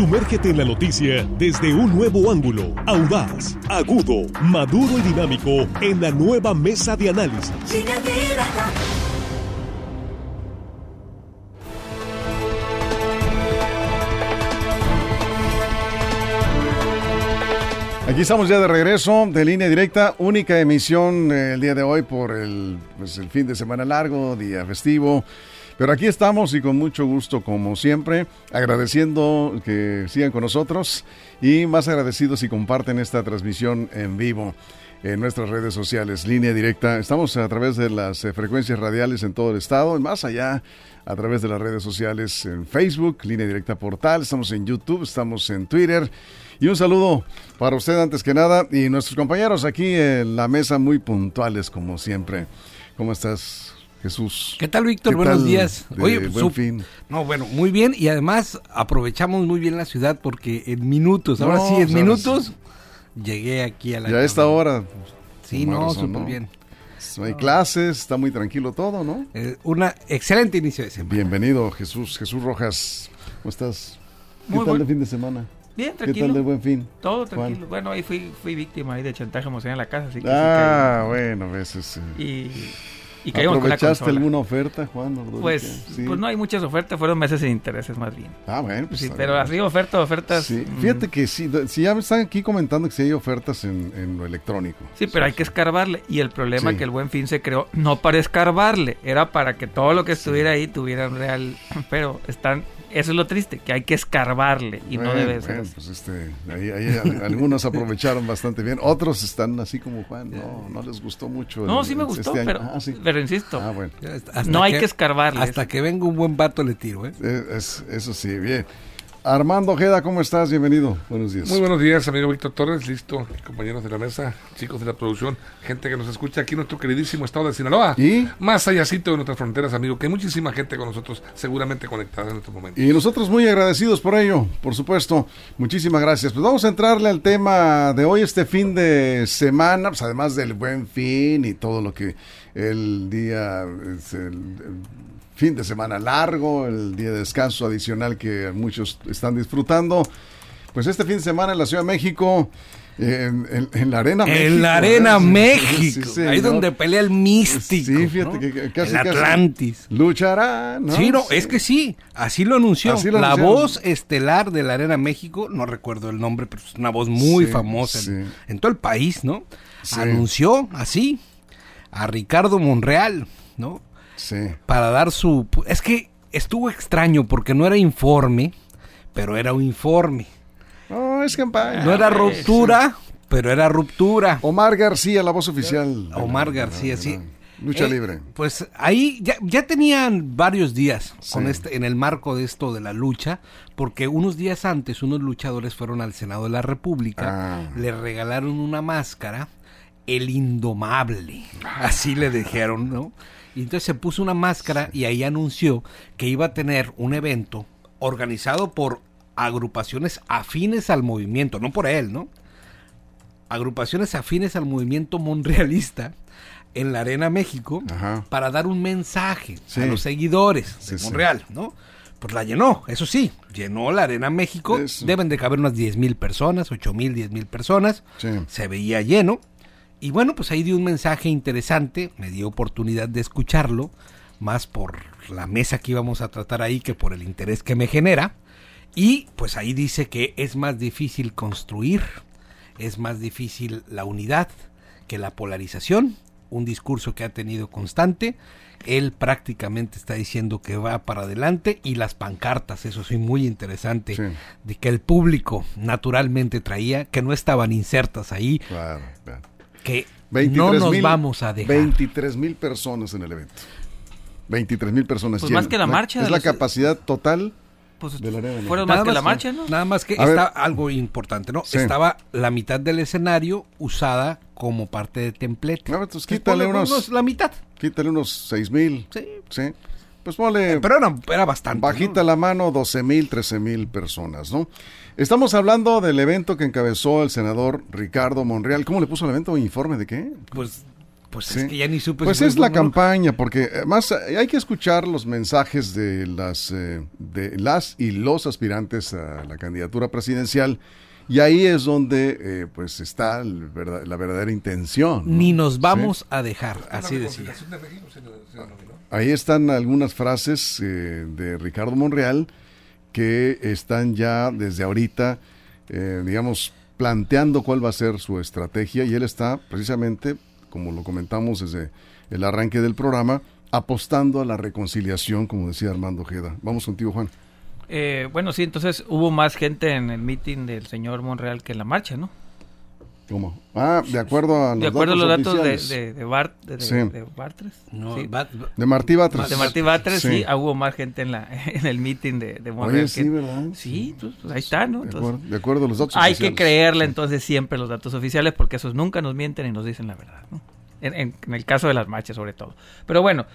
Sumérgete en la noticia desde un nuevo ángulo, audaz, agudo, maduro y dinámico en la nueva mesa de análisis. Aquí estamos ya de regreso de línea directa, única emisión eh, el día de hoy por el, pues, el fin de semana largo, día festivo. Pero aquí estamos y con mucho gusto, como siempre, agradeciendo que sigan con nosotros y más agradecidos si comparten esta transmisión en vivo en nuestras redes sociales, línea directa. Estamos a través de las eh, frecuencias radiales en todo el estado, y más allá a través de las redes sociales en Facebook, línea directa portal, estamos en YouTube, estamos en Twitter. Y un saludo para usted antes que nada y nuestros compañeros aquí en la mesa muy puntuales como siempre. ¿Cómo estás, Jesús? ¿Qué tal, Víctor? ¿Qué Buenos tal días. de Oye, buen su- fin? No, bueno, muy bien y además aprovechamos muy bien la ciudad porque en minutos, ahora sí, en minutos llegué aquí a la Ya a esta hora. Sí, no, súper ¿no? bien. No hay clases, está muy tranquilo todo, ¿no? Eh, una excelente inicio de semana. Bienvenido, Jesús. Jesús Rojas, ¿cómo estás? ¿Qué Muy tal buen- de fin de semana? Bien, ¿Qué tranquilo. tal de buen fin? Todo Juan? tranquilo. Bueno, ahí fui, fui víctima ahí de chantaje emocional en la casa, así que Ah, bueno, a veces. eh, sí. Y, y caímos con la ¿Aprovechaste alguna oferta, Juan? Ordóñez? Pues, Sí. pues no hay muchas ofertas, fueron meses sin intereses más bien. Ah, bueno. Pues Sí, pero así ofertas, ofertas. Sí, mm, fíjate que sí, sí, ya me están aquí comentando que sí hay ofertas en, en lo electrónico. Sí, pero hay que escarbarle. Y el problema es que el buen fin se creó no para escarbarle, era para que todo lo que estuviera ahí tuviera un real. Pero están. Eso es lo triste, que hay que escarbarle y no debe ser. pues este, ahí, ahí al- algunos aprovecharon bastante bien, otros están así como Juan, no, no les gustó mucho. No, el- sí me este gustó, año. pero, Ah, sí. pero insisto, Ah, bueno, no hay que escarbarle. Hasta que venga un buen vato le tiro, ¿eh? Eh, es- eso sí, bien. Armando Ojeda, ¿cómo estás? Bienvenido, buenos días. Muy buenos días, amigo Víctor Torres, listo, compañeros de la mesa, chicos de la producción, gente que nos escucha aquí en nuestro queridísimo estado de Sinaloa. ¿Y? Más allácito de nuestras fronteras, amigo, que hay muchísima gente con nosotros seguramente conectada en este momento. Y nosotros muy agradecidos por ello, por supuesto. Muchísimas gracias. Pues vamos a entrarle al tema de hoy, este fin de semana, pues además del buen fin y todo lo que el día, es el, el fin de semana largo, el día de descanso adicional que muchos están disfrutando. Pues este fin de semana en la Ciudad de México, en, en- en la Arena México. En la Arena México, sí, ahí señor. donde pelea el místico. Sí, fíjate ¿no? que- casi, el casi Atlantis. Luchará, ¿no? Sí, no, Sí. es que sí, así lo anunció. Así lo la anunciaron. voz estelar de la Arena México, no recuerdo el nombre, pero es una voz muy famosa en, todo el país, ¿no? Anunció así a Ricardo Monreal, ¿no? Sí. Para dar su... Es que estuvo extraño porque no era informe, pero era un informe. No, es campaña. No era ruptura, pero era ruptura. Omar García, la voz oficial. Omar García, sí. Lucha Eh, libre. Pues ahí ya, ya tenían varios días con este, en el marco de esto de la lucha, porque unos días antes unos luchadores fueron al Senado de la República, Ah. le regalaron una máscara, el indomable, así le dijeron, ¿no? Y entonces se puso una máscara y ahí anunció que iba a tener un evento organizado por agrupaciones afines al movimiento, no por él, ¿no? agrupaciones afines al movimiento monrealista en la Arena México Ajá. para dar un mensaje Sí. a los seguidores Sí, de sí. Monreal, ¿no? Pues la llenó, eso sí, llenó la Arena México, Eso. deben de caber unas 10 mil personas, 8 mil, 10 mil personas, se veía lleno, y bueno, pues ahí dio un mensaje interesante, me dio oportunidad de escucharlo, más por la mesa que íbamos a tratar ahí que por el interés que me genera, y pues ahí dice que es más difícil construir, es más difícil la unidad que la polarización, un discurso que ha tenido constante. Él prácticamente está diciendo que va para adelante y las pancartas, eso sí, muy interesante, Sí. de que el público naturalmente traía, que no estaban insertas ahí, Claro, claro. Que 23 no nos mil- vamos a dejar. 23 mil personas en el evento. 23 mil personas. Pues más que la marcha Es la los- capacidad total. Pues, de la Arena fueron Nada más que la marcha, ¿no? Nada más que A está ver. algo importante, ¿no? Sí. Estaba la mitad del escenario usada como parte de templete. Pues Entonces, quítale ponle unos- La mitad. Quítale unos 6 mil. Sí. Sí. Pues ponle Pero era, era bastante. bajita ¿no? la mano 12 mil, 13 mil personas, ¿no? Estamos hablando del evento que encabezó el senador Ricardo Monreal. ¿Cómo le puso el evento? ¿Informe de qué? Pues Pues Sí. es que ya ni supe. Pues si es la campaña, porque además eh, hay que escuchar los mensajes de las, eh, de las y los aspirantes a la candidatura presidencial y ahí es donde eh, pues está el verda- la verdadera intención. ¿no? Ni nos Sí. vamos a dejar, así La decía. reconciliación de México se lo- se lo nominó. Ahí están algunas frases eh, de Ricardo Monreal que están ya desde ahorita, eh, digamos, planteando cuál va a ser su estrategia y él está precisamente, como lo comentamos desde el arranque del programa, apostando a la reconciliación, como decía Armando Ojeda. Vamos contigo, Juan. Eh, bueno, sí, entonces hubo más gente en el meeting del señor Monreal que en la marcha, ¿no? ¿Cómo? Ah, de acuerdo a los de acuerdo a los datos de, de, de, Bart, de, de- Sí. de Bartres. No, sí. va- De Martí Batres. De Martí Batres, sí. Sí. ah, hubo más gente en, la, en el meeting de, de Monreal. Oye, sí, que- ¿verdad? Sí, pues, pues, ahí está, ¿no? De Entonces, acuerdo, de acuerdo a los datos hay que oficiales. creerle entonces siempre los datos oficiales porque esos nunca nos mienten y nos dicen la verdad, ¿no? En, en- en el caso de las marchas sobre todo. Pero bueno,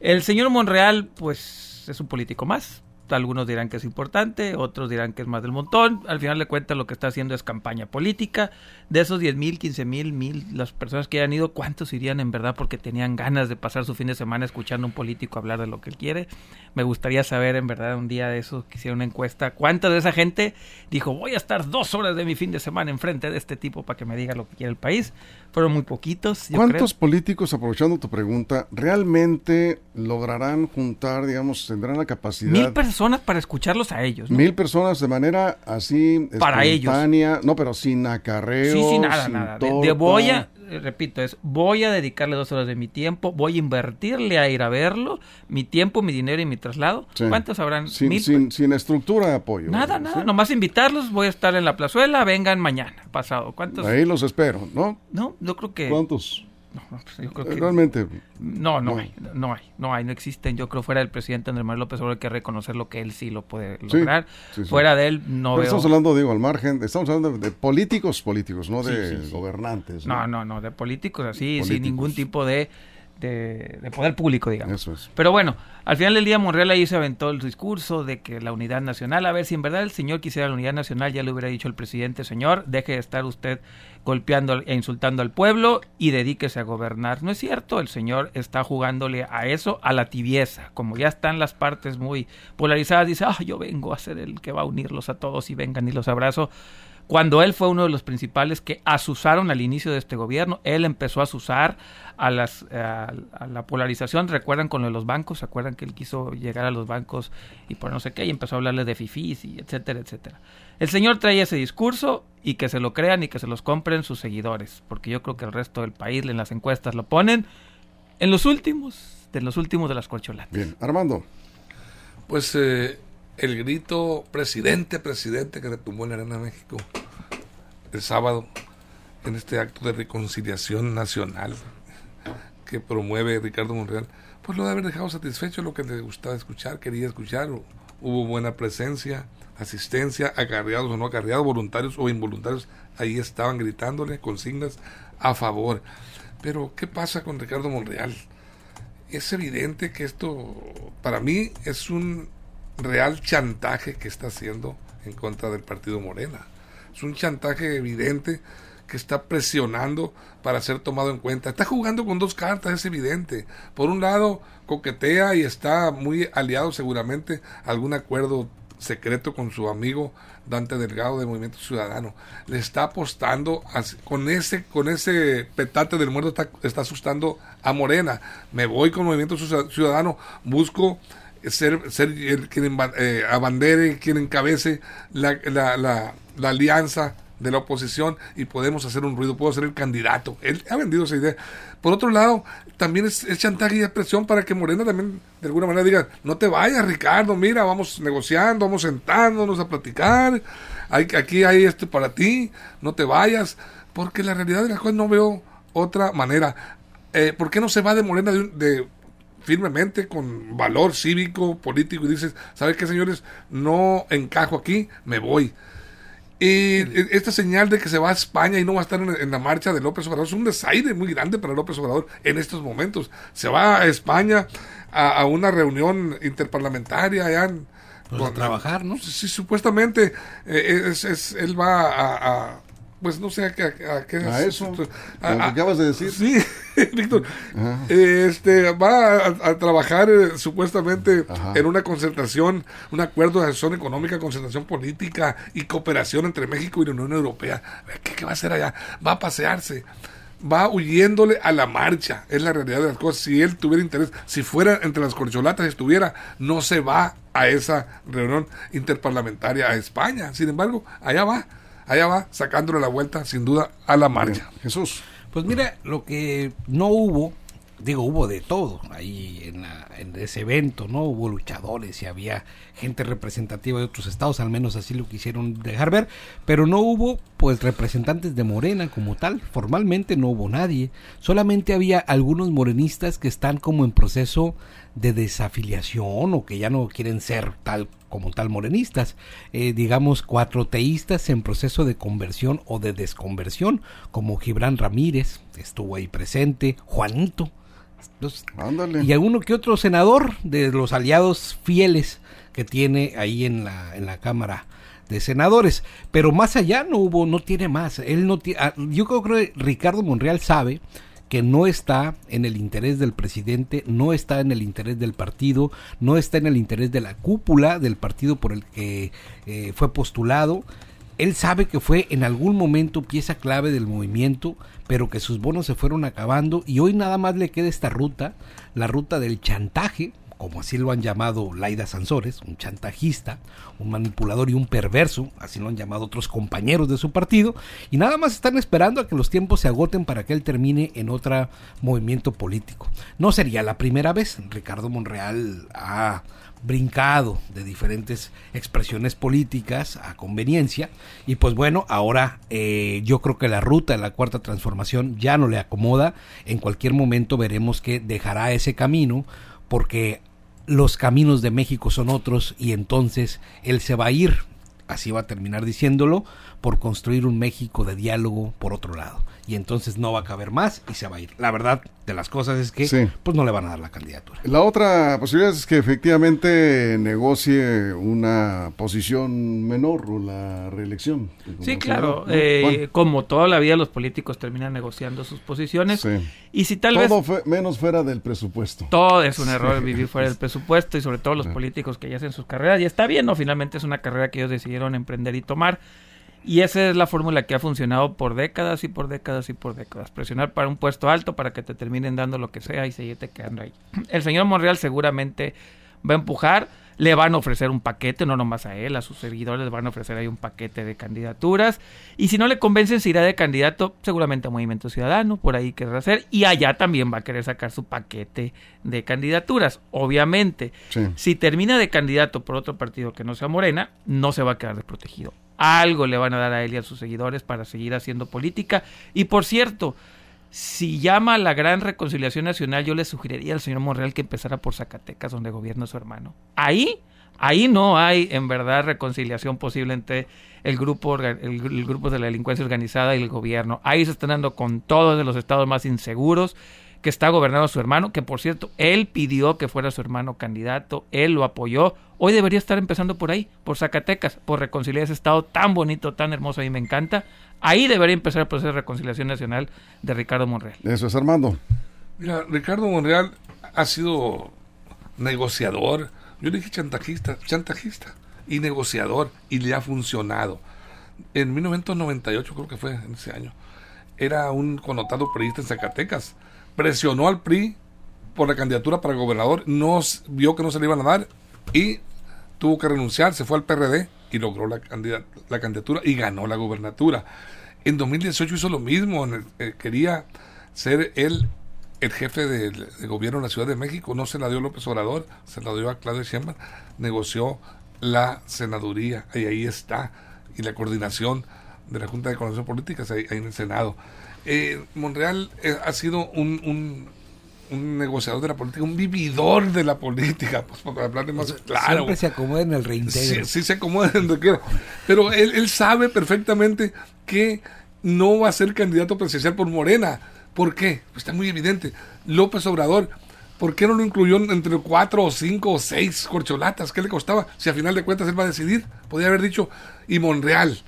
el señor Monreal pues es un político más. Algunos dirán que es importante, otros dirán que es más del montón. Al final de cuentas lo que está haciendo es campaña política. De esos 10 mil, 15 mil, mil, las personas que hayan ido, ¿cuántos irían en verdad porque tenían ganas de pasar su fin de semana escuchando a un político hablar de lo que él quiere? Me gustaría saber en verdad un día de eso, que hiciera una encuesta, cuánta de esa gente dijo voy a estar dos horas de mi fin de semana enfrente de este tipo para que me diga lo que quiere el país. Fueron muy poquitos. yo ¿Cuántos creo. políticos, aprovechando tu pregunta, realmente lograrán juntar, digamos, tendrán la capacidad? Mil personas para escucharlos a ellos. ¿no? Mil personas de manera así Para ellos. espontánea, no, pero sin acarreo, Sí, sí, nada, sin nada. De, voy a, eh, repito, es voy a dedicarle dos horas de mi tiempo, voy a invertirle a ir a verlo, mi tiempo, mi dinero y mi traslado. Sí. ¿Cuántos habrán? sin, Mil. sin, sin estructura de apoyo. Nada, ¿sí? nada. Nomás invitarlos, voy a estar en la plazuela, vengan mañana, pasado. ¿Cuántos? Ahí los espero, ¿no? No, yo creo que. ¿Cuántos? No, no, pues yo creo que- Realmente, No, no, No. hay, no hay, no hay, no existen. Yo creo fuera del presidente Andrés Manuel López Obrador hay que reconocer lo que él sí lo puede lograr. sí, sí. Fuera de él no pero veo. estamos hablando, digo, al margen, estamos hablando de, políticos políticos, no de gobernantes. No, no, no, de políticos así, sin ningún tipo de, de, de poder público, digamos. Eso es. Pero bueno, al final del día Monreal ahí se aventó el discurso de que la unidad nacional, a ver si en verdad el señor quisiera la unidad nacional, ya le hubiera dicho el presidente, señor, deje de estar usted golpeando e insultando al pueblo y dedíquese a gobernar. No es cierto, el señor está jugándole a eso, a la tibieza. Como ya están las partes muy polarizadas, dice, ah, yo vengo a ser el que va a unirlos a todos y vengan y los abrazo. Cuando él fue uno de los principales que asusaron al inicio de este gobierno, él empezó a asusar a, las, a, a la polarización. ¿Recuerdan con lo de los bancos? ¿Se acuerdan que él quiso llegar a los bancos y por no sé qué? Y empezó a hablarles de fifís y etcétera, etcétera. El señor trae ese discurso y que se lo crean y que se los compren sus seguidores, porque yo creo que el resto del país en las encuestas lo ponen en los últimos, de los últimos de las corcholatas. Bien, Armando, Pues eh, el grito presidente, presidente que retumbó en la Arena México el sábado en este acto de reconciliación nacional que promueve Ricardo Monreal, pues lo de haber dejado satisfecho lo que le gustaba escuchar, quería escuchar, hubo buena presencia, asistencia, acarreados o no acarreados, voluntarios o involuntarios, ahí estaban gritándole consignas a favor. Pero, ¿qué pasa con Ricardo Monreal? es evidente que esto para mí es un real chantaje que está haciendo en contra del partido Morena. Es un chantaje evidente que está presionando para ser tomado en cuenta. Está jugando con dos cartas, es evidente. Por un lado, coquetea y está muy aliado seguramente a algún acuerdo secreto con su amigo Dante Delgado de Movimiento Ciudadano. Le está apostando así- con ese con ese petate del muerto está, está asustando a Morena. Me voy con Movimiento Ciu- Ciudadano, busco ser, ser el quien eh, abandere, quien encabece la, la, la, alianza de la oposición y podemos hacer un ruido, puedo ser el candidato. Él ha vendido esa idea. Por otro lado, también es, es chantaje y es presión para que Morena también de alguna manera diga, no te vayas Ricardo, mira, vamos negociando, vamos sentándonos a platicar, hay, aquí hay esto para ti, no te vayas, porque la realidad de las cosas no veo otra manera. Eh, ¿Por qué no se va de Morena de, de firmemente con valor cívico, político y dices, ¿sabes qué señores? No encajo aquí, me voy. Y esta señal de que se va a España y no va a estar en, la marcha de López Obrador es un desaire muy grande para López Obrador en estos momentos. Se va a España a, a una reunión interparlamentaria allá en- Pues a trabajar, ¿no? Sí, supuestamente eh, es, es- él va a, a- pues no sé a, qué- a qué A eso, a- lo que a- acabas de decir. Sí, Víctor. Eh, este, va a, a trabajar eh, supuestamente Ajá. en una concentración, un acuerdo de asociación económica, concentración política y cooperación entre México y la Unión Europea. ¿Qué, qué va a hacer allá? Va a pasearse. Va huyéndole a la marcha, es la realidad de las cosas. Si él tuviera interés, si fuera entre las corcholatas, estuviera, no se va a esa reunión interparlamentaria a España. Sin embargo, allá va, allá va, sacándole la vuelta, sin duda, a la marcha. Jesús. Pues mira, lo que no hubo, digo, hubo de todo ahí en, la- en ese evento, ¿no? Hubo luchadores y había gente representativa de otros estados, al menos así lo quisieron dejar ver, pero no hubo, pues, representantes de Morena como tal, formalmente no hubo nadie, solamente había algunos morenistas que están como en proceso de desafiliación o que ya no quieren ser tal como tal morenistas, eh, digamos cuatro teístas en proceso de conversión o de desconversión, como Gibran Ramírez, que estuvo ahí presente, Juanito, los- y alguno que otro senador de los aliados fieles que tiene ahí en la, en la Cámara de Senadores. Pero más allá no hubo, no tiene más. Él no ah, yo creo que Ricardo Monreal sabe que no está en el interés del presidente, no está en el interés del partido, no está en el interés de la cúpula del partido por el que eh, fue postulado. Él sabe que fue en algún momento pieza clave del movimiento, pero que sus bonos se fueron acabando y hoy nada más le queda esta ruta, la ruta del chantaje, como así lo han llamado Laida Sansores, un chantajista, un manipulador y un perverso, así lo han llamado otros compañeros de su partido, y nada más están esperando a que los tiempos se agoten para que él termine en otro movimiento político. No sería la primera vez, Ricardo Monreal ha brincado de diferentes expresiones políticas a conveniencia y pues bueno ahora eh, yo creo que la ruta de la cuarta transformación ya no le acomoda en cualquier momento veremos que dejará ese camino porque los caminos de México son otros y entonces él se va a ir. Así va a terminar diciéndolo por construir un México de diálogo por otro lado y entonces no va a caber más y se va a ir la verdad de las cosas es que Sí. pues no le van a dar la candidatura La otra posibilidad es que efectivamente negocie una posición menor o la reelección. Sí, claro. ¿no? eh, como toda la vida, los políticos terminan negociando sus posiciones. Sí. Y si tal vez Todo fue menos fuera del presupuesto. todo es un error vivir fuera del presupuesto y sobre todo los políticos que ya hacen sus carreras. Y está bien, ¿no? Finalmente es una carrera que ellos decidieron emprender y tomar. Y esa es la fórmula que ha funcionado por décadas y por décadas y por décadas. Presionar para un puesto alto para que te terminen dando lo que sea y seguirte quedando ahí. El señor Monreal seguramente va a empujar. Le van a ofrecer un paquete, no nomás a él, a sus seguidores les van a ofrecer ahí un paquete de candidaturas. Y si no le convencen, se irá de candidato seguramente a Movimiento Ciudadano, por ahí querrá hacer. Y allá también va a querer sacar su paquete de candidaturas, obviamente. Sí. Si termina de candidato por otro partido que no sea Morena, no se va a quedar desprotegido. Algo le van a dar a él y a sus seguidores para seguir haciendo política. Y por cierto, si llama a la gran reconciliación nacional, yo le sugeriría al señor Monreal que empezara por Zacatecas, donde gobierna su hermano. Ahí, ahí no hay en verdad reconciliación posible entre el grupo, el, el grupo de la delincuencia organizada y el gobierno. Ahí se están dando con todos de los estados más inseguros que está gobernando su hermano, que por cierto, él pidió que fuera su hermano candidato, él lo apoyó. Hoy debería estar empezando por ahí, por Zacatecas, por reconciliar ese estado tan bonito, tan hermoso, a mí me encanta. Ahí debería empezar el proceso de reconciliación nacional de Ricardo Monreal. Eso es Armando. Mira, Ricardo Monreal ha sido negociador, yo le dije chantajista, chantajista y negociador y le ha funcionado. En 1998 creo que fue en ese año, era un connotado priista en Zacatecas, presionó al PRI por la candidatura para gobernador, no vio que no se le iban a dar y tuvo que renunciar, se fue al PRD y logró la, la candidatura y ganó la gobernatura. En 2018 hizo lo mismo, eh, quería ser él el jefe del de gobierno de la Ciudad de México, no se la dio López Obrador, se la dio a Claudia Sheinbaum, negoció la senaduría y ahí está, y la coordinación de la Junta de Coordinación Políticas ahí, ahí en el Senado. Eh, Monreal eh, ha sido un, un, un negociador de la política, un vividor de la política, pues para hablar de más claro. Siempre se acomoda en el reintegro. Sí, sí se acomoda donde quiera. Pero él, él sabe perfectamente que no va a ser candidato presidencial por Morena. ¿Por qué? Pues está muy evidente. López Obrador, ¿por qué no lo incluyó entre cuatro o cinco o seis corcholatas? ¿Qué le costaba? Si a final de cuentas él va a decidir. Podría haber dicho, y Monreal.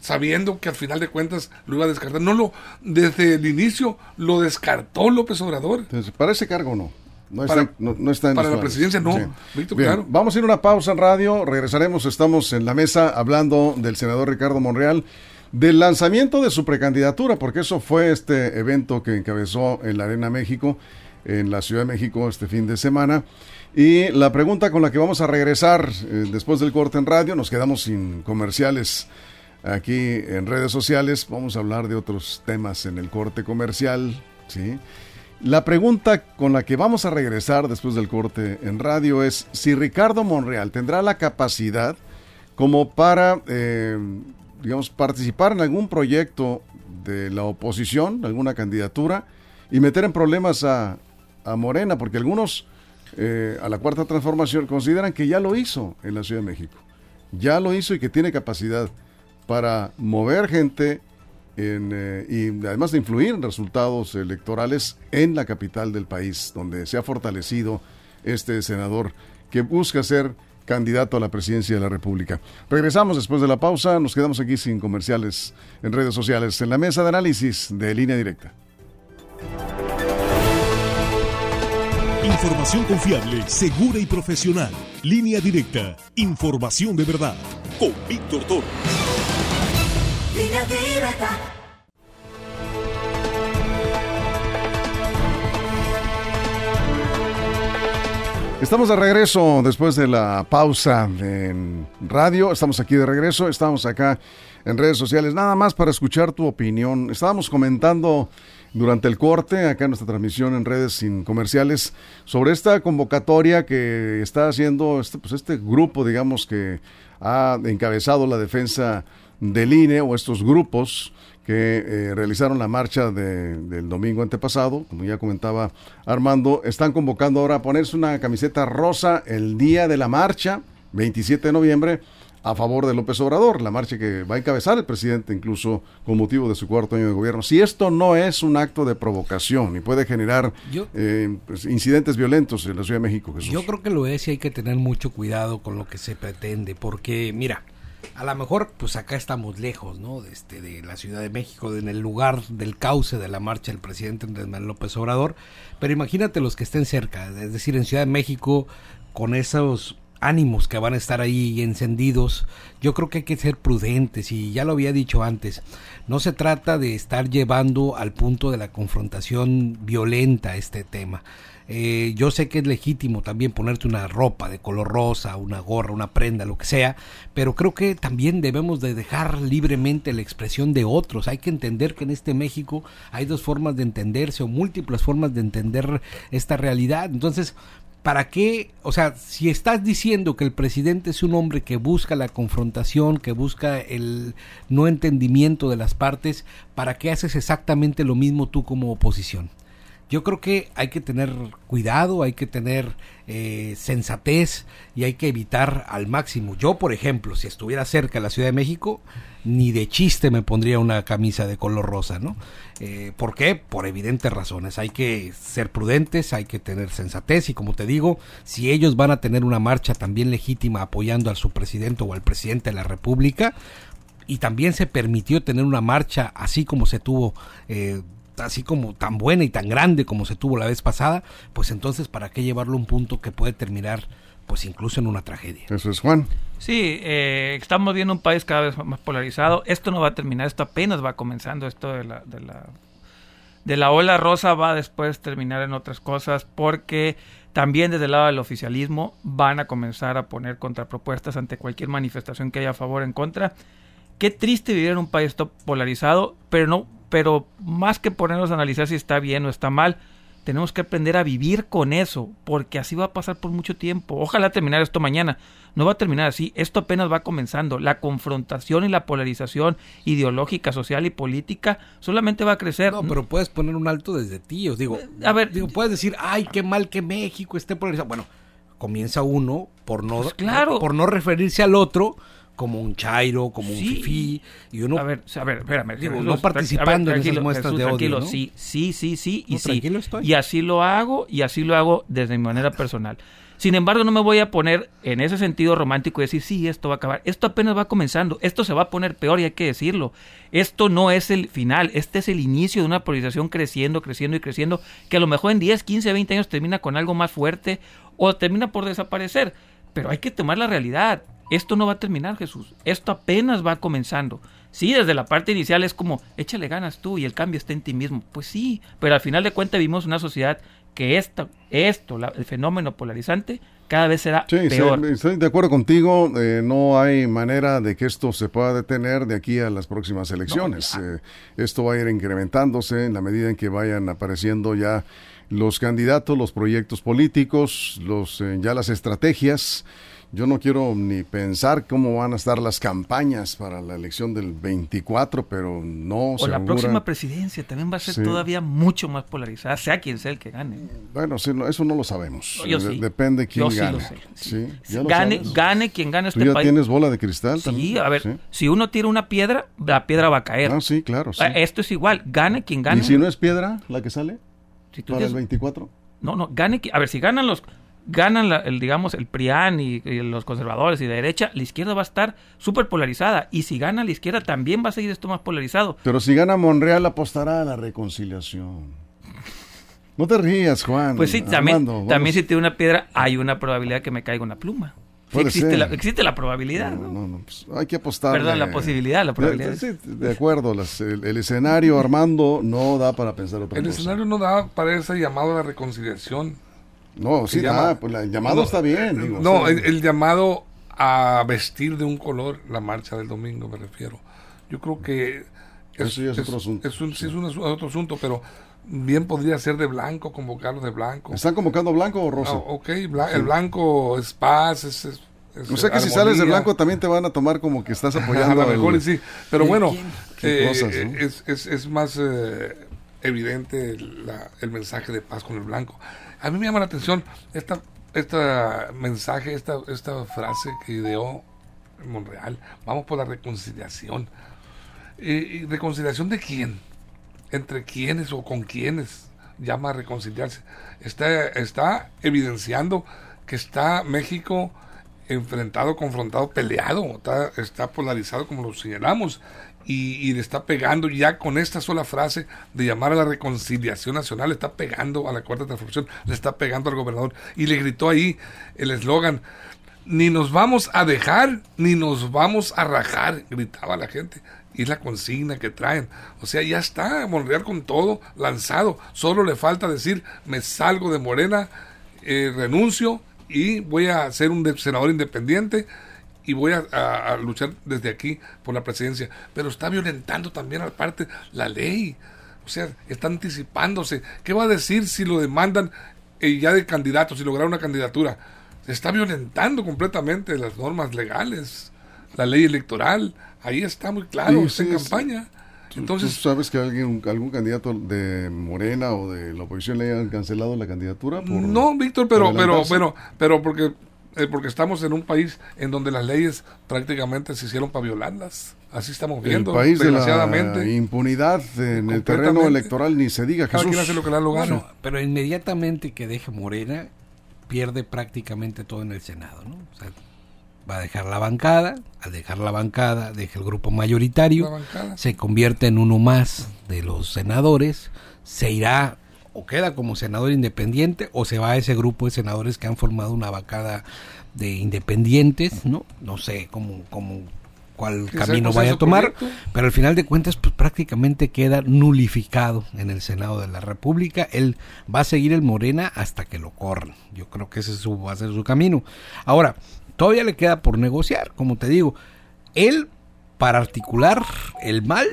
Sabiendo que al final de cuentas lo iba a descartar. No lo, desde el inicio lo descartó López Obrador. Entonces, ¿para ese cargo no? No Para- está, no, no está en para la presidencia no, Víctor, Bien, claro. Vamos a ir a una pausa en radio, regresaremos, estamos en la mesa hablando del senador Ricardo Monreal, del lanzamiento de su precandidatura, porque eso fue este evento que encabezó en la Arena México, en la Ciudad de México este fin de semana. Y la pregunta con la que vamos a regresar eh, después del corte en radio, nos quedamos sin comerciales aquí en redes sociales, vamos a hablar de otros temas en el corte comercial, ¿sí? La pregunta con la que vamos a regresar después del corte en radio es si Ricardo Monreal tendrá la capacidad como para, eh, digamos, participar en algún proyecto de la oposición, alguna candidatura, y meter en problemas a, a Morena, porque algunos eh, a la cuarta transformación consideran que ya lo hizo en la Ciudad de México. Ya lo hizo y que tiene capacidad para mover gente en, eh, y además de influir en resultados electorales en la capital del país, donde se ha fortalecido este senador que busca ser candidato a la presidencia de la República. Regresamos después de la pausa, nos quedamos aquí sin comerciales en redes sociales, en la mesa de análisis de línea directa. Información confiable, segura y profesional. Línea directa. Información de verdad. Con Víctor Toro. Estamos de regreso después de la pausa en radio. Estamos aquí de regreso. Estamos acá en redes sociales. Nada más para escuchar tu opinión. Estábamos comentando durante el corte, acá en nuestra transmisión en redes sin comerciales, sobre esta convocatoria que está haciendo este, pues este grupo, digamos, que ha encabezado la defensa del INE o estos grupos que eh, realizaron la marcha de- del domingo antepasado, como ya comentaba Armando, están convocando ahora a ponerse una camiseta rosa el día de la marcha, 27 de noviembre, a favor de López Obrador, la marcha que va a encabezar el presidente incluso con motivo de su cuarto año de gobierno. Si esto no es un acto de provocación y puede generar Yo- eh, pues, incidentes violentos en la Ciudad de México, Jesús. Yo creo que lo es y hay que tener mucho cuidado con lo que se pretende, porque mira, a lo mejor pues acá estamos lejos, ¿no? De, este, de la Ciudad de México, de- en el lugar del cauce de la marcha del presidente Andrés Manuel López Obrador, pero imagínate los que estén cerca, es decir, en Ciudad de México, con esos ánimos que van a estar ahí encendidos, yo creo que hay que ser prudentes y ya lo había dicho antes, no se trata de estar llevando al punto de la confrontación violenta este tema. Eh, yo sé que es legítimo también ponerte una ropa de color rosa, una gorra, una prenda, lo que sea, pero creo que también debemos de dejar libremente la expresión de otros. Hay que entender que en este México hay dos formas de entenderse o múltiples formas de entender esta realidad. Entonces, ¿Para qué? O sea, si estás diciendo que el presidente es un hombre que busca la confrontación, que busca el no entendimiento de las partes, ¿para qué haces exactamente lo mismo tú como oposición? Yo creo que hay que tener cuidado, hay que tener eh, sensatez y hay que evitar al máximo. Yo, por ejemplo, si estuviera cerca de la Ciudad de México, ni de chiste me pondría una camisa de color rosa, ¿no? Eh, ¿Por qué? Por evidentes razones. Hay que ser prudentes, hay que tener sensatez y como te digo, si ellos van a tener una marcha también legítima apoyando al su presidente o al presidente de la República, y también se permitió tener una marcha así como se tuvo eh, así como tan buena y tan grande como se tuvo la vez pasada pues entonces para qué llevarlo a un punto que puede terminar pues incluso en una tragedia Eso es Juan. Sí, eh, estamos viendo un país cada vez más polarizado. Esto no va a terminar, esto apenas va comenzando. Esto de la, de la, de la ola rosa va a después terminar en otras cosas porque también desde el lado del oficialismo van a comenzar a poner contrapropuestas ante cualquier manifestación que haya a favor o en contra. Qué triste vivir en un país polarizado, pero no, pero más que ponernos a analizar si está bien o está mal, tenemos que aprender a vivir con eso, porque así va a pasar por mucho tiempo. Ojalá terminar esto mañana. No va a terminar así. Esto apenas va comenzando. La confrontación y la polarización ideológica, social y política solamente va a crecer. no pero puedes poner un alto desde ti os digo A ver, digo puedes decir ay qué mal que México esté polarizado bueno comienza uno por no Pues claro. por no referirse al otro como un chairo como un fifí y uno a ver, a ver, espérame. Digo, Jesús, no participando en esas muestras Jesús, de odio, tranquilo, ¿no? Sí, sí, sí, sí, y No, sí. estoy. Y así lo hago y así lo hago desde mi manera personal. Sin embargo, no me voy a poner en ese sentido romántico y decir, sí, esto va a acabar. Esto apenas va comenzando. Esto se va a poner peor y hay que decirlo. Esto no es el final. Este es el inicio de una polarización creciendo, creciendo y creciendo, que a lo mejor en 10, 15, 20 años termina con algo más fuerte o termina por desaparecer. Pero hay que tomar la realidad. Esto no va a terminar, Jesús. Esto apenas va comenzando. Sí, desde la parte inicial es como, échale ganas tú y el cambio está en ti mismo. Pues sí, pero al final de cuentas vivimos una sociedad que esto, esto la- el fenómeno polarizante, cada vez será Sí, sí, peor. estoy de acuerdo contigo. eh, no hay manera de que esto se pueda detener de aquí a las próximas elecciones. Eh, esto va a ir incrementándose en la medida en que vayan apareciendo ya los candidatos, los proyectos políticos, los eh, ya las estrategias. Yo no quiero ni pensar cómo van a estar las campañas para la elección del 24, pero no o la próxima presidencia también va a ser Sí. todavía mucho más polarizada, sea quien sea el que gane. Bueno, sí, no, eso no lo sabemos. Yo sí. Depende quién Yo sí gane. lo sé. Sí, ¿ya lo Gane, gane quien gane ¿Tú este ya país. tienes bola de cristal? Sí, también? a ver, Sí. si uno tira una piedra, la piedra va a caer. Ah, sí, claro. sí. Ah, Esto es igual, gane quien gane. ¿Y si no es piedra la que sale Si tú para el dices- 24? No, no, gane. A ver, si ganan los. Ganan, la- el, digamos, el PRIAN y, y los conservadores y de derecha, la izquierda va a estar súper polarizada. Y si gana la izquierda, también va a seguir esto más polarizado. Pero si gana Monreal apostará a la reconciliación. No te rías, Juan. Pues sí, también, Armando, también si tiro una piedra, hay una probabilidad que me caiga una pluma. Sí existe, la, existe la probabilidad. No, ¿no? no, no, pues hay que apostar. Perdón, la posibilidad, la probabilidad. Sí, de acuerdo. las- el, el escenario, Armando, no da para pensar otra El cosa. escenario no da para ese llamado a la reconciliación. No, sí Se da. llama- Pues la- el llamado No, está bien. digo, no, sí. el, el llamado a vestir de un color la marcha del domingo, me refiero. Yo creo que Eso ya es otro asunto, es un, sí, es un otro asunto, pero bien podría ser de blanco, convocarlos de blanco. ¿Están convocando blanco o rosa? Ah, ok, bla- el blanco es paz, es, es- es o sea que si sales de blanco también te van a tomar como que estás a apoyando lo mejor sí, pero bueno, Qué eh, cosas, ¿no? es, es, es más eh, evidente la- el mensaje de paz con el blanco. A mí me llama la atención esta, esta mensaje, esta, esta frase que ideó Monreal. Vamos por la reconciliación. ¿y ¿Reconciliación de quién? ¿Entre quiénes o con quiénes llama a reconciliarse? Está, está evidenciando que está México enfrentado, confrontado, peleado, está, polarizado como lo señalamos y, y le está pegando ya con esta sola frase de llamar a la reconciliación nacional, le está pegando a la cuarta transformación, le está pegando al gobernador y le gritó ahí el eslogan, ni nos vamos a dejar, ni nos vamos a rajar, gritaba la gente. Y es la consigna que traen. O sea, ya está Monreal con todo lanzado. Solo le falta decir, me salgo de Morena, eh, renuncio y voy a ser un senador independiente y voy a, a- a luchar desde aquí por la presidencia. Pero está violentando también al parte la ley. O sea, está anticipándose. ¿Qué va a decir si lo demandan eh, ya de candidato, si logra una candidatura? Se está violentando completamente las normas legales, la ley electoral. Ahí está muy claro, Sí, está en sí, campaña. ¿Tú- Entonces, ¿Tú sabes que alguien, algún candidato de Morena o de la oposición le hayan cancelado la candidatura? por- No, Víctor, pero, pero, pero, pero porque, eh, porque estamos en un país en donde las leyes prácticamente se hicieron para violarlas. Así estamos El viendo, país de la desgraciadamente. impunidad en el terreno electoral ni se diga, Jesús. hace lo que gana. Bueno, pero inmediatamente que deje Morena, pierde prácticamente todo en el Senado, ¿no? O sea, va a dejar la bancada, al dejar la bancada, deja el grupo mayoritario, se convierte en uno más de los senadores, se irá o queda como senador independiente o se va a ese grupo de senadores que han formado una bancada de independientes, ¿no? No sé cómo, cómo cuál camino vaya a tomar, correcto. pero al final de cuentas pues prácticamente queda nulificado en el Senado de la República. Él va a seguir el Morena hasta que lo corran. Yo creo que ese es su- va a ser su camino. Ahora, todavía le queda por negociar, como te digo. Él, para articular el mal,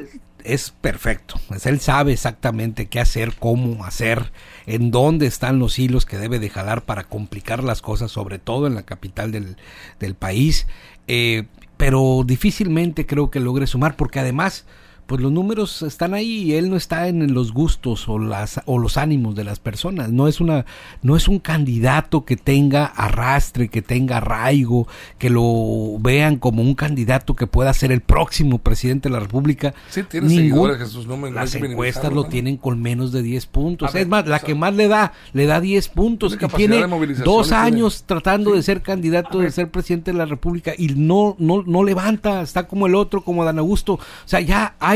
es perfecto. Pues él sabe exactamente qué hacer, cómo hacer, en dónde están los hilos que debe de jalar para complicar las cosas, sobre todo en la capital del, del país. Eh, pero difícilmente creo que logre sumar, porque además, pues los números están ahí y él no está en los gustos o las o los ánimos de las personas. No es una no es un candidato que tenga arrastre, que tenga arraigo, que lo vean como un candidato que pueda ser el próximo presidente de la República. Sí, tiene Ningún- seguidores, Jesús, no me- no las que encuestas lo ¿no? tienen con menos de 10 puntos. Ver, es más, la o sea, que más le da, le da 10 puntos y capacidad tiene dos tiene- años tratando Sí. de ser candidato, de ser presidente de la República y no, no, no levanta, está como el otro, como Dan Augusto. O sea, ya hay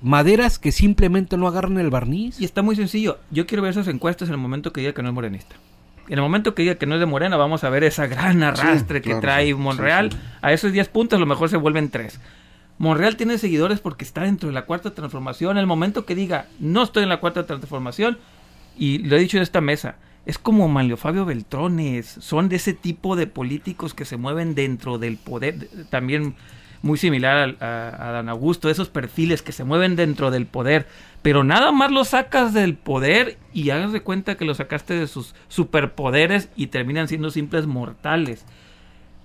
maderas que simplemente no agarran el barniz. Y está muy sencillo. Yo quiero ver esas encuestas en el momento que diga que no es morenista. En el momento que diga que no es de Morena, vamos a ver esa gran arrastre que claro, trae Monreal. sí, sí. A esos 10 puntos a lo mejor se vuelven 3. Monreal tiene seguidores porque está dentro de la cuarta transformación. En el momento que diga no estoy en la cuarta transformación, y lo he dicho en esta mesa, es como Manlio Fabio Beltrones. Son de ese tipo de políticos que se mueven dentro del poder. de- También muy similar a, a Dan Augusto, esos perfiles que se mueven dentro del poder, pero nada más los sacas del poder y hagas de cuenta que los sacaste de sus superpoderes y terminan siendo simples mortales.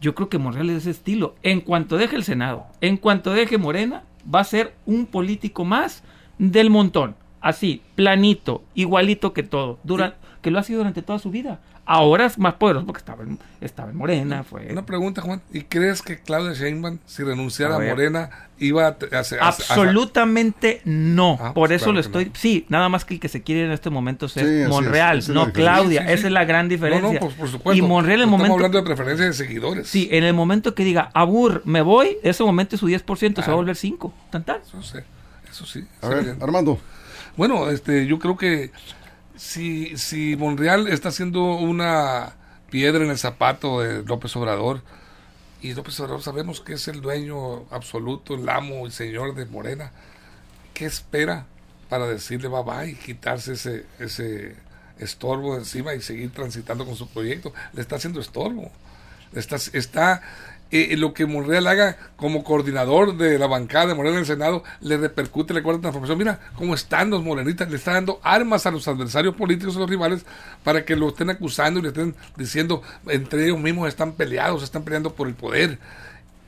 Yo creo que Monreal es ese estilo. En cuanto deje el Senado, en cuanto deje Morena, va a ser un político más del montón. Así, planito, igualito que todo. Dura, que lo ha sido durante toda su vida. Ahora es más poderoso porque estaba en, estaba en Morena. Fue, Una pregunta, Juan. ¿Y crees que Claudia Sheinbaum, si renunciara A. Morena, iba a, a- Absolutamente no. Ah, Por pues eso claro lo estoy. no. Sí, nada más que el que se quiere en este momento es Sí. Monreal, es no. Claudia. Sí, sí, Esa es la gran diferencia. No, no, pues, por supuesto. Y Monreal en el No momento. Estamos hablando de preferencia de seguidores. Sí, en el momento que diga, abur, me voy, ese momento su 10% se va a Claro. volver 5. Tan tan. Eso sí. Eso sí. A ver. Armando. Bueno, este, yo creo que si, si Monreal está haciendo una piedra en el zapato de López Obrador, y López Obrador sabemos que es el dueño absoluto, el amo y señor de Morena, ¿qué espera para decirle bye bye y quitarse ese, ese estorbo de encima y seguir transitando con su proyecto? Le está haciendo estorbo. Está, está eh, lo que Monreal haga como coordinador de la bancada de Morena en el Senado le repercute la cuarta transformación. Mira cómo están los morenistas, le está dando armas a los adversarios políticos, a los rivales, para que lo estén acusando y le estén diciendo, entre ellos mismos están peleados, están peleando por el poder.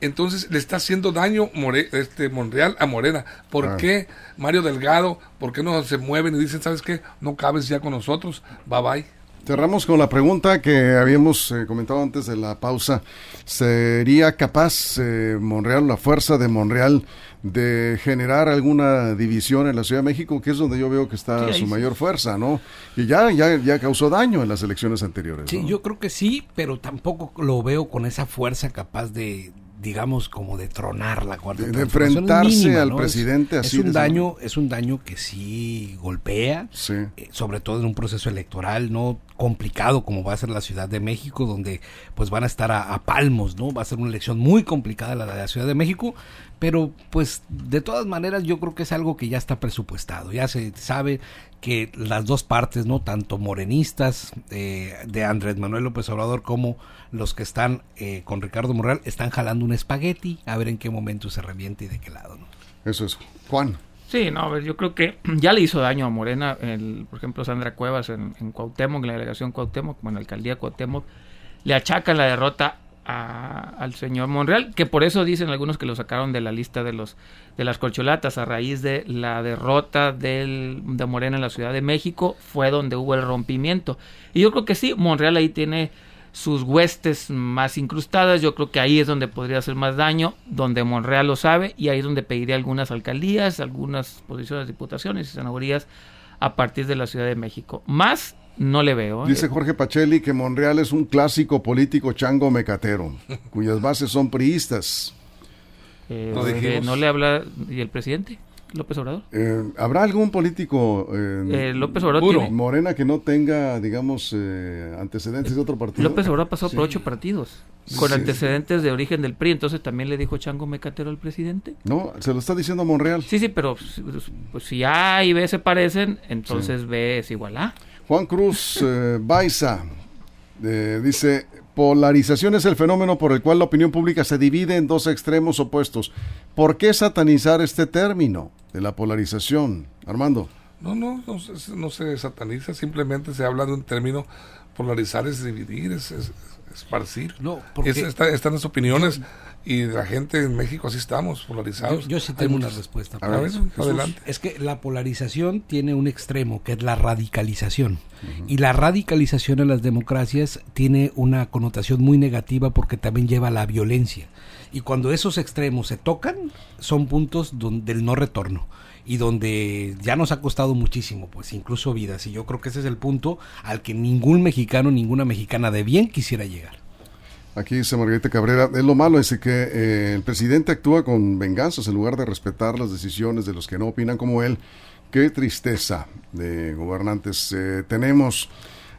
Entonces le está haciendo daño More- este Monreal a Morena. ¿Por Ah. qué Mario Delgado? ¿Por qué no se mueven y dicen, sabes qué? No cabes ya con nosotros. Bye bye. Cerramos con la pregunta que habíamos eh, comentado antes de la pausa. ¿Sería capaz eh, Monreal, la fuerza de Monreal, de generar alguna división en la Ciudad de México, que es donde yo veo que está Sí, su mayor fuerza, ¿no? Y ya, ya, ya causó daño en las elecciones anteriores. Sí, ¿no? yo creo que sí, pero tampoco lo veo con esa fuerza capaz de, digamos, como de tronar la cuarta De- de enfrentarse mínima, al ¿no? presidente es, así Es un daño, es un daño que sí golpea, Sí. eh, sobre todo en un proceso electoral no complicado como va a ser la Ciudad de México, donde pues van a estar a, a palmos, ¿no? Va a ser una elección muy complicada la de la Ciudad de México, pero pues de todas maneras yo creo que es algo que ya está presupuestado, ya se sabe que las dos partes, ¿no? Tanto morenistas eh, de Andrés Manuel López Obrador como los que están eh, con Ricardo Morreal están jalando un espagueti a ver en qué momento se reviente y de qué lado, ¿no? Eso es. Juan. Sí, no, a ver, yo creo que ya le hizo daño a Morena, el, por ejemplo, Sandra Cuevas en, en Cuauhtémoc, en la delegación Cuauhtémoc, como en la alcaldía Cuauhtémoc, le achacan la derrota a- al señor Monreal, que por eso dicen algunos que lo sacaron de la lista de los de las corcholatas a raíz de la derrota del, de Morena en la Ciudad de México, fue donde hubo el rompimiento. Y yo creo que sí, Monreal ahí tiene sus huestes más incrustadas, yo creo que ahí es donde podría hacer más daño, donde Monreal lo sabe, y ahí es donde pediría algunas alcaldías, algunas posiciones de diputaciones y senadurías a partir de la Ciudad de México. Más no le veo. ¿eh? Dice Jorge Pacelli que Monreal es un clásico político chango mecatero, cuyas bases son priistas. Eh, no le habla y el presidente López Obrador. Eh, ¿Habrá algún político eh, Eh, López Obrador Puro. tiene- Morena que no tenga, digamos, eh, antecedentes de otro partido? López Obrador pasó por ocho partidos con Sí. antecedentes de origen del PRI, entonces también le dijo Chango Mecatero al presidente. No, se lo está diciendo Monreal. Sí, sí, pero pues, pues, si A y B se parecen, entonces B es igual a. Juan Cruz eh, Baiza eh, dice, polarización es el fenómeno por el cual la opinión pública se divide en dos extremos opuestos. ¿Por qué satanizar este término de la polarización? Armando. No, no, no, se- no se sataniza, simplemente se habla de un término polarizar es dividir, es, es- esparcir. No, porque- Es- está- están las opiniones Y la gente en México así estamos, polarizados. Yo, yo sí tengo una respuesta. A ver, adelante. Es que la polarización tiene un extremo, que es la radicalización. Y la radicalización en las democracias tiene una connotación muy negativa porque también lleva a la violencia. Y cuando esos extremos se tocan, son puntos donde, del no retorno. Y donde ya nos ha costado muchísimo, pues incluso vidas. Y yo creo que ese es el punto al que ningún mexicano, ninguna mexicana de bien quisiera llegar. Aquí dice Margarita Cabrera, es lo malo es que eh, el presidente actúa con venganzas en lugar de respetar las decisiones de los que no opinan como él. Qué tristeza de gobernantes eh, tenemos.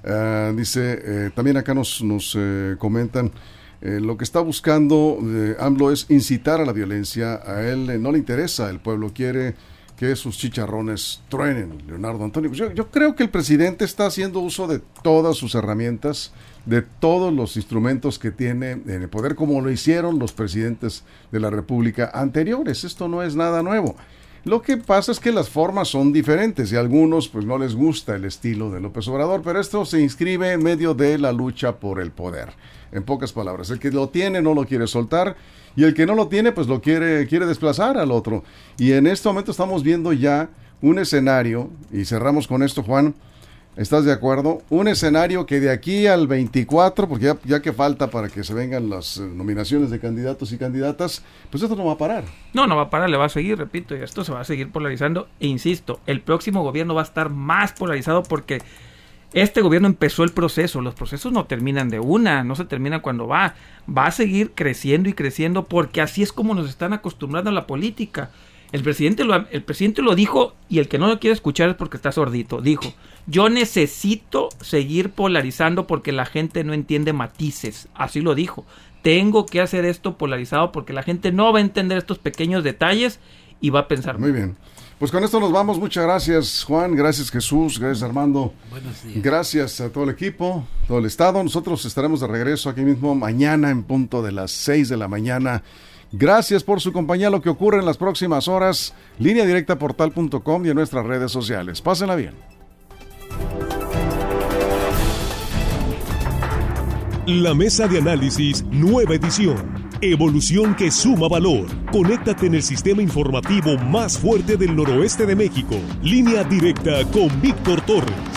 Ah, dice, eh, también acá nos, nos eh, comentan, lo que está buscando AMLO es incitar a la violencia. A él no le interesa, el pueblo quiere que sus chicharrones truenen, Leonardo Antonio. Pues yo, yo creo que el presidente está haciendo uso de todas sus herramientas, de todos los instrumentos que tiene en el poder, como lo hicieron los presidentes de la República anteriores. Esto no es nada nuevo. Lo que pasa es que las formas son diferentes y a algunos pues no les gusta el estilo de López Obrador, pero esto se inscribe en medio de la lucha por el poder. En pocas palabras, el que lo tiene no lo quiere soltar y el que no lo tiene pues lo quiere quiere desplazar al otro. Y en este momento estamos viendo ya un escenario y cerramos con esto, Juan. ¿Estás de acuerdo? Un escenario que de aquí al 24, porque ya, que falta para que se vengan las eh, nominaciones de candidatos y candidatas, pues esto no va a parar. No, no va a parar, le va a seguir, repito, y esto se va a seguir polarizando. E insisto, el próximo gobierno va a estar más polarizado porque este gobierno empezó el proceso. Los procesos no terminan de una, no se termina cuando va. Va a seguir creciendo y creciendo porque así es como nos están acostumbrando a la política. El presidente, lo, el presidente lo dijo y el que no lo quiere escuchar es porque está sordito. Dijo, yo necesito seguir polarizando porque la gente no entiende matices. Así lo dijo. Tengo que hacer esto polarizado porque la gente no va a entender estos pequeños detalles y va a pensar. Muy bien. Pues con esto nos vamos. Muchas gracias, Juan. Gracias, Jesús. Gracias, Armando. Buenos días. Gracias a todo el equipo, todo el Estado. Nosotros estaremos de regreso aquí mismo mañana en punto de las 6 de la mañana. Gracias por su compañía. Lo que ocurre en las próximas horas, línea directa portal.com y en nuestras redes sociales. Pásenla bien. La mesa de análisis, nueva edición. Evolución que suma valor. Conéctate en el sistema informativo más fuerte del noroeste de México. Línea directa con Víctor Torres.